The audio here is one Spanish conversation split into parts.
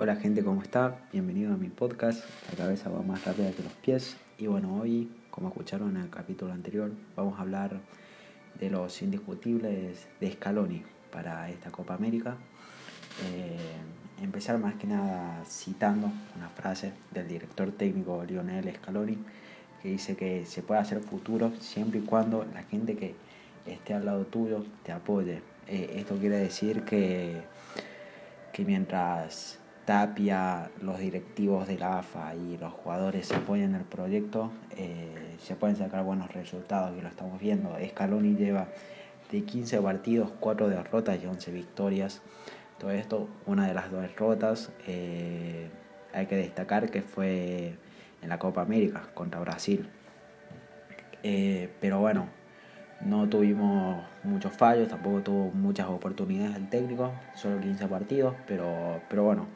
Hola gente, ¿cómo está? Bienvenido a mi podcast, La cabeza va más rápida que los pies. Y bueno, hoy, como escucharon en el capítulo anterior, vamos a hablar de los indiscutibles de Scaloni para esta Copa América. Eh, empezar más que nada citando una frase del director técnico Lionel Scaloni, que dice que se puede hacer futuro siempre y cuando la gente que esté al lado tuyo te apoye. Eh, esto quiere decir que, que mientras Tapia, los directivos de la AFA y los jugadores apoyan el proyecto, eh, se pueden sacar buenos resultados y lo estamos viendo. Scaloni lleva de 15 partidos, 4 derrotas y 11 victorias. Todo esto, una de las dos derrotas, eh, hay que destacar que fue en la Copa América contra Brasil. Eh, pero bueno, no tuvimos muchos fallos, tampoco tuvo muchas oportunidades el técnico, solo 15 partidos, pero, pero bueno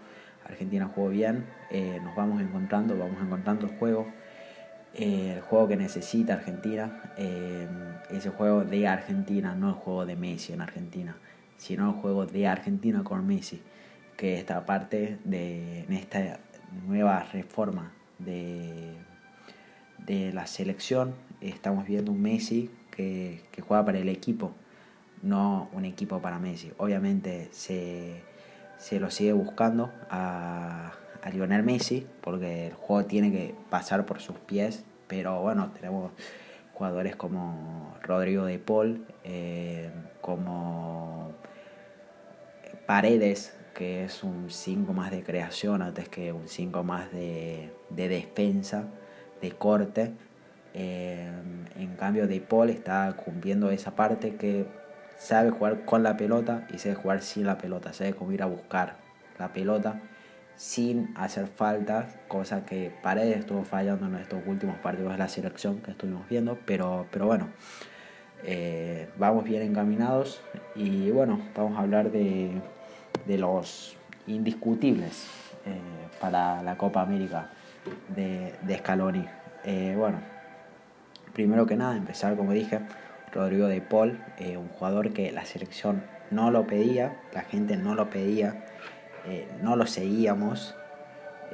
Argentina jugó bien, eh, nos vamos encontrando, vamos encontrando el juego, eh, el juego que necesita Argentina, eh, ese juego de Argentina, no el juego de Messi en Argentina, sino el juego de Argentina con Messi, que esta parte de esta nueva reforma de, de la selección, estamos viendo un Messi que, que juega para el equipo, no un equipo para Messi. Obviamente se se lo sigue buscando a, Lionel Messi, porque el juego tiene que pasar por sus pies, pero bueno, tenemos jugadores como Rodrigo de Paul, eh, como Paredes, que es un 5 más de creación antes que un 5 más de, de, defensa, de corte. Eh, en cambio, De Paul está cumpliendo esa parte que sabe jugar con la pelota y sabe jugar sin la pelota, sabe cómo ir a buscar la pelota sin hacer falta, cosa que Paredes estuvo fallando en estos últimos partidos de la selección que estuvimos viendo, pero, pero bueno, eh, vamos bien encaminados y bueno, vamos a hablar de, de los indiscutibles eh, para la Copa América de, de Scaloni. Eh, bueno, primero que nada, empezar como dije, Rodrigo de Paul, eh, un jugador que la selección no lo pedía, la gente no lo pedía, eh, no lo seguíamos.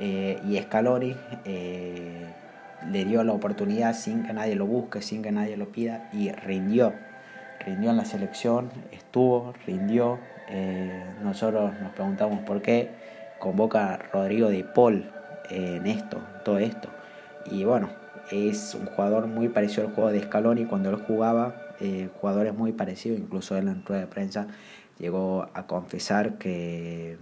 Eh, y Scaloni le dio la oportunidad sin que nadie lo busque, sin que nadie lo pida y rindió. Rindió en la selección, estuvo, rindió. nosotros nos preguntamos por qué convoca a Rodrigo de Paul en esto, todo esto. Y bueno, es un jugador muy parecido al juego de Scaloni cuando él jugaba eh, jugadores muy parecidos, incluso él en rueda de prensa llegó a confesar que,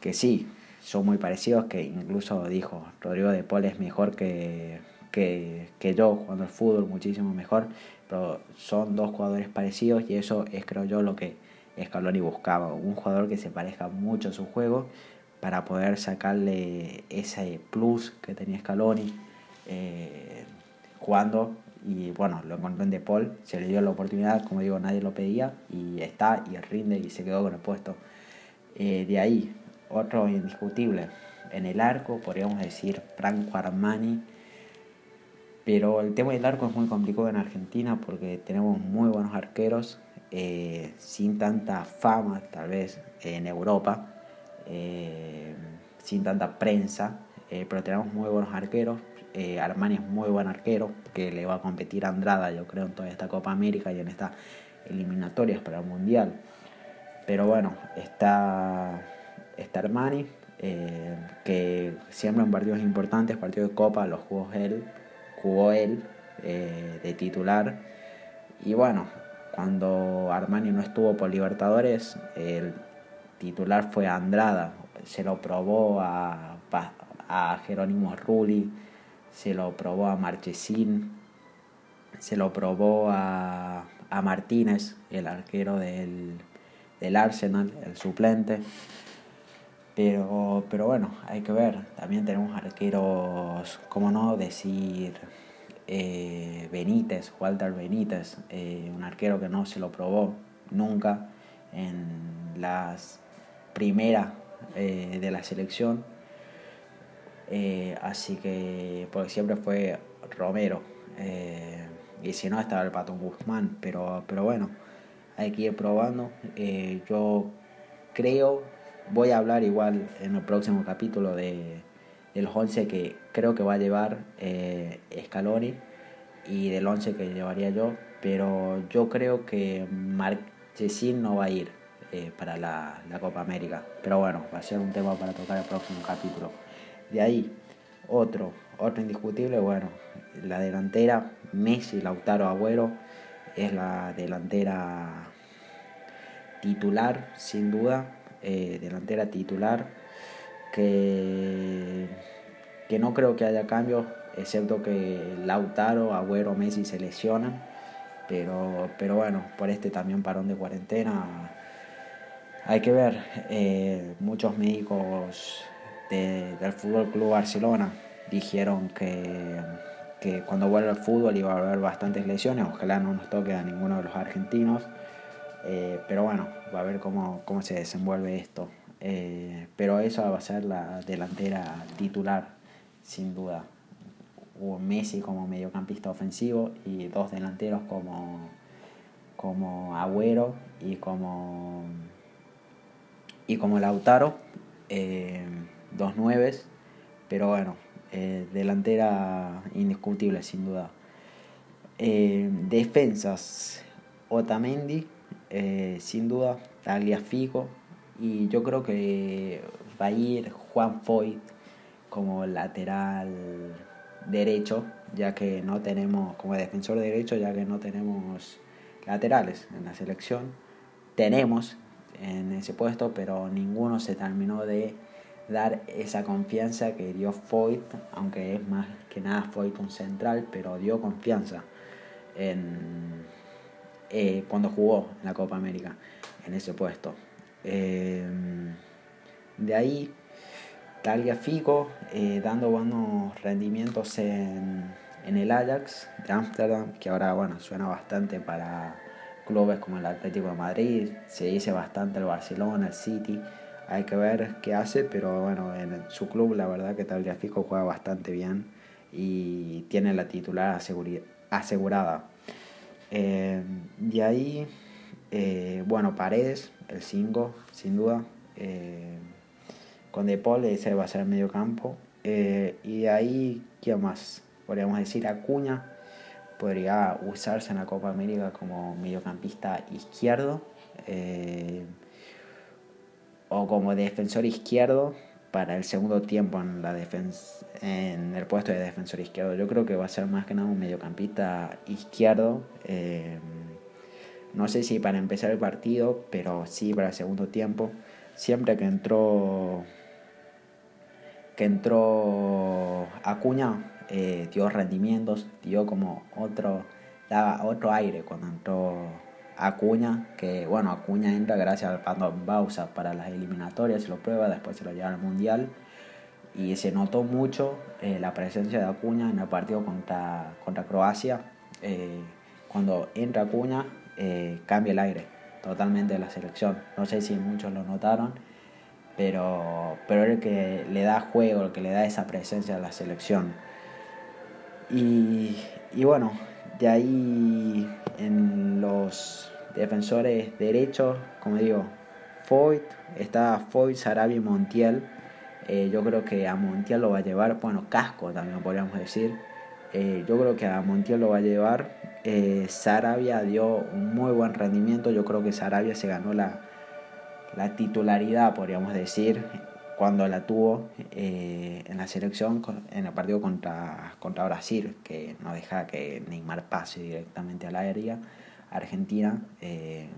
que sí, son muy parecidos, que incluso dijo, Rodrigo de Paul es mejor que, que, que yo jugando al fútbol, muchísimo mejor, pero son dos jugadores parecidos y eso es creo yo lo que Scaloni buscaba, un jugador que se parezca mucho a su juego para poder sacarle ese plus que tenía Scaloni eh, jugando y bueno, lo encontró en De Paul, se le dio la oportunidad, como digo, nadie lo pedía y está y rinde y se quedó con el puesto. Eh, de ahí, otro indiscutible, en el arco podríamos decir Franco Armani, pero el tema del arco es muy complicado en Argentina porque tenemos muy buenos arqueros, eh, sin tanta fama tal vez en Europa, eh, sin tanta prensa, pero tenemos muy buenos arqueros, eh, Armani es muy buen arquero, que le va a competir a Andrada, yo creo, en toda esta Copa América y en estas eliminatorias para el Mundial. Pero bueno, está, está Armani, eh, que siempre en partidos importantes, partidos de Copa, los jugó él, jugó él eh, de titular. Y bueno, cuando Armani no estuvo por Libertadores, el titular fue Andrada, se lo probó a, a Jerónimo Rulli se lo probó a Marchesín, se lo probó a, a Martínez, el arquero del, del, Arsenal, el suplente. Pero, pero bueno, hay que ver. También tenemos arqueros, como no decir, eh, Benítez, Walter Benítez, eh, un arquero que no se lo probó nunca en las primeras eh, de la selección eh, así que, porque siempre fue Romero. Eh, y si no, estaba el Pato Guzmán. Pero, pero bueno, hay que ir probando. Eh, yo creo, voy a hablar igual en el próximo capítulo de, del 11 que creo que va a llevar Scaloni y del 11 que llevaría yo, pero yo creo que Marchesín no va a ir para la, la, Copa América. Pero bueno, va a ser un tema para tocar el próximo capítulo. De ahí, otro, otro indiscutible, bueno, la delantera Messi, Lautaro, Agüero, es la delantera titular, sin duda, eh, delantera titular, que, que no creo que haya cambios, excepto que Lautaro, Agüero, Messi se lesionan, pero, pero bueno, por este también parón de cuarentena hay que ver, eh, muchos médicos del Fútbol Club Barcelona dijeron que, que cuando vuelva al fútbol iba a haber bastantes lesiones, ojalá no nos toque a ninguno de los argentinos, eh, pero bueno, va a ver cómo, cómo se desenvuelve esto. Eh, pero esa va a ser la delantera titular, sin duda. Hubo Messi como mediocampista ofensivo y dos delanteros como, como Agüero y como, y como Lautaro, eh, dos nueves, pero bueno, delantera indiscutible sin duda. defensas, Otamendi eh, sin duda, Tagliafico. Y yo creo que va a ir Juan Foy como lateral derecho, ya que no tenemos, como defensor derecho, ya que no tenemos laterales en la selección. Tenemos en ese puesto, pero ninguno se terminó de dar esa confianza que dio Foyt, aunque es más que nada Foyt un central, pero dio confianza en eh, cuando jugó en la Copa América, en ese puesto. Eh, de ahí, Tagliafico eh, dando buenos rendimientos en, en el Ajax de Ámsterdam, que ahora bueno, suena bastante para clubes como el Atlético de Madrid, se dice bastante el Barcelona, el City. Hay que ver qué hace, pero bueno, en su club la verdad que Tagliafico juega bastante bien y tiene la titular asegurada. Eh, de ahí, eh, bueno, Paredes, el 5, sin duda. Eh, con De Paul, ese va a ser medio campo. y de ahí, ¿quién más? Podríamos decir Acuña. Podría usarse en la Copa América como mediocampista izquierdo. O como defensor izquierdo para el segundo tiempo en la en el puesto de defensor izquierdo. Yo creo que va a ser más que nada un mediocampista izquierdo. Eh, no sé si para empezar el partido, pero sí para el segundo tiempo. Siempre que entró que entró Acuña eh, dio rendimientos, dio como otro daba otro aire cuando entró Acuña, que bueno, Acuña entra gracias al Pando Bausa para las eliminatorias, se lo prueba, después se lo lleva al Mundial y se notó mucho eh, la presencia de Acuña en el partido contra, contra Croacia. Eh, cuando entra Acuña, eh, cambia el aire totalmente de la selección. No sé si muchos lo notaron, pero, pero el que le da juego, el que le da esa presencia a la selección. Y, y bueno, de ahí en los defensores derechos, como digo, Foyt, está Foyt, Sarabia y Montiel. Eh, yo creo que a Montiel lo va a llevar, bueno, Casco también podríamos decir. Eh, yo creo que a Montiel lo va a llevar. Eh, Sarabia dio un muy buen rendimiento. Yo creo que Sarabia se ganó la, la titularidad, podríamos decir, cuando la tuvo eh, en la selección en el partido contra, contra Brasil, que no deja que Neymar pase directamente a la aérea Argentina, eh,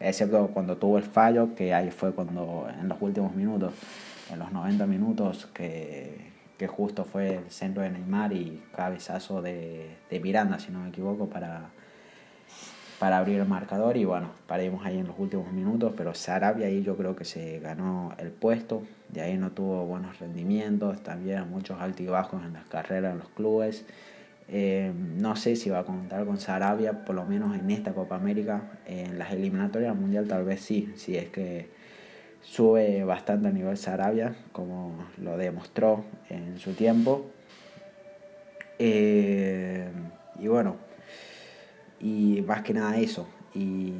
excepto cuando tuvo el fallo, que ahí fue cuando en los últimos minutos, en los 90 minutos, que, que justo fue el centro de Neymar y cabezazo de, de Miranda, si no me equivoco, para para abrir el marcador y bueno, paremos ahí en los últimos minutos, pero Sarabia ahí yo creo que se ganó el puesto, de ahí no tuvo buenos rendimientos, también muchos altibajos en las carreras en los clubes. Eh, no sé si va a contar con Sarabia, por lo menos en esta Copa América, en las eliminatorias mundial tal vez sí, si es que sube bastante a nivel Sarabia, como lo demostró en su tiempo. Eh, y bueno, y más que nada eso. Y,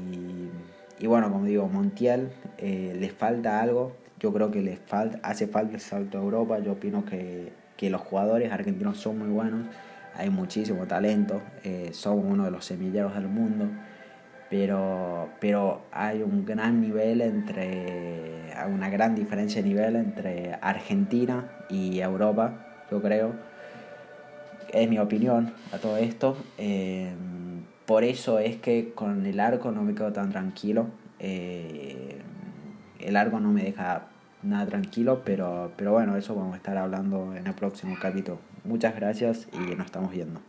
y bueno, como digo, Montiel eh, le falta algo yo creo que le falta, hace falta el salto a Europa. Yo opino que, que los jugadores argentinos son muy buenos, hay muchísimo talento, eh, somos uno de los semilleros del mundo, pero, pero hay un gran nivel entre, una gran diferencia de nivel entre Argentina y Europa, yo creo. Es mi opinión a todo esto. Eh, por eso es que con el arco no me quedo tan tranquilo. Eh, el arco no me deja nada tranquilo, pero, pero bueno, eso vamos a estar hablando en el próximo capítulo. Muchas gracias y nos estamos viendo.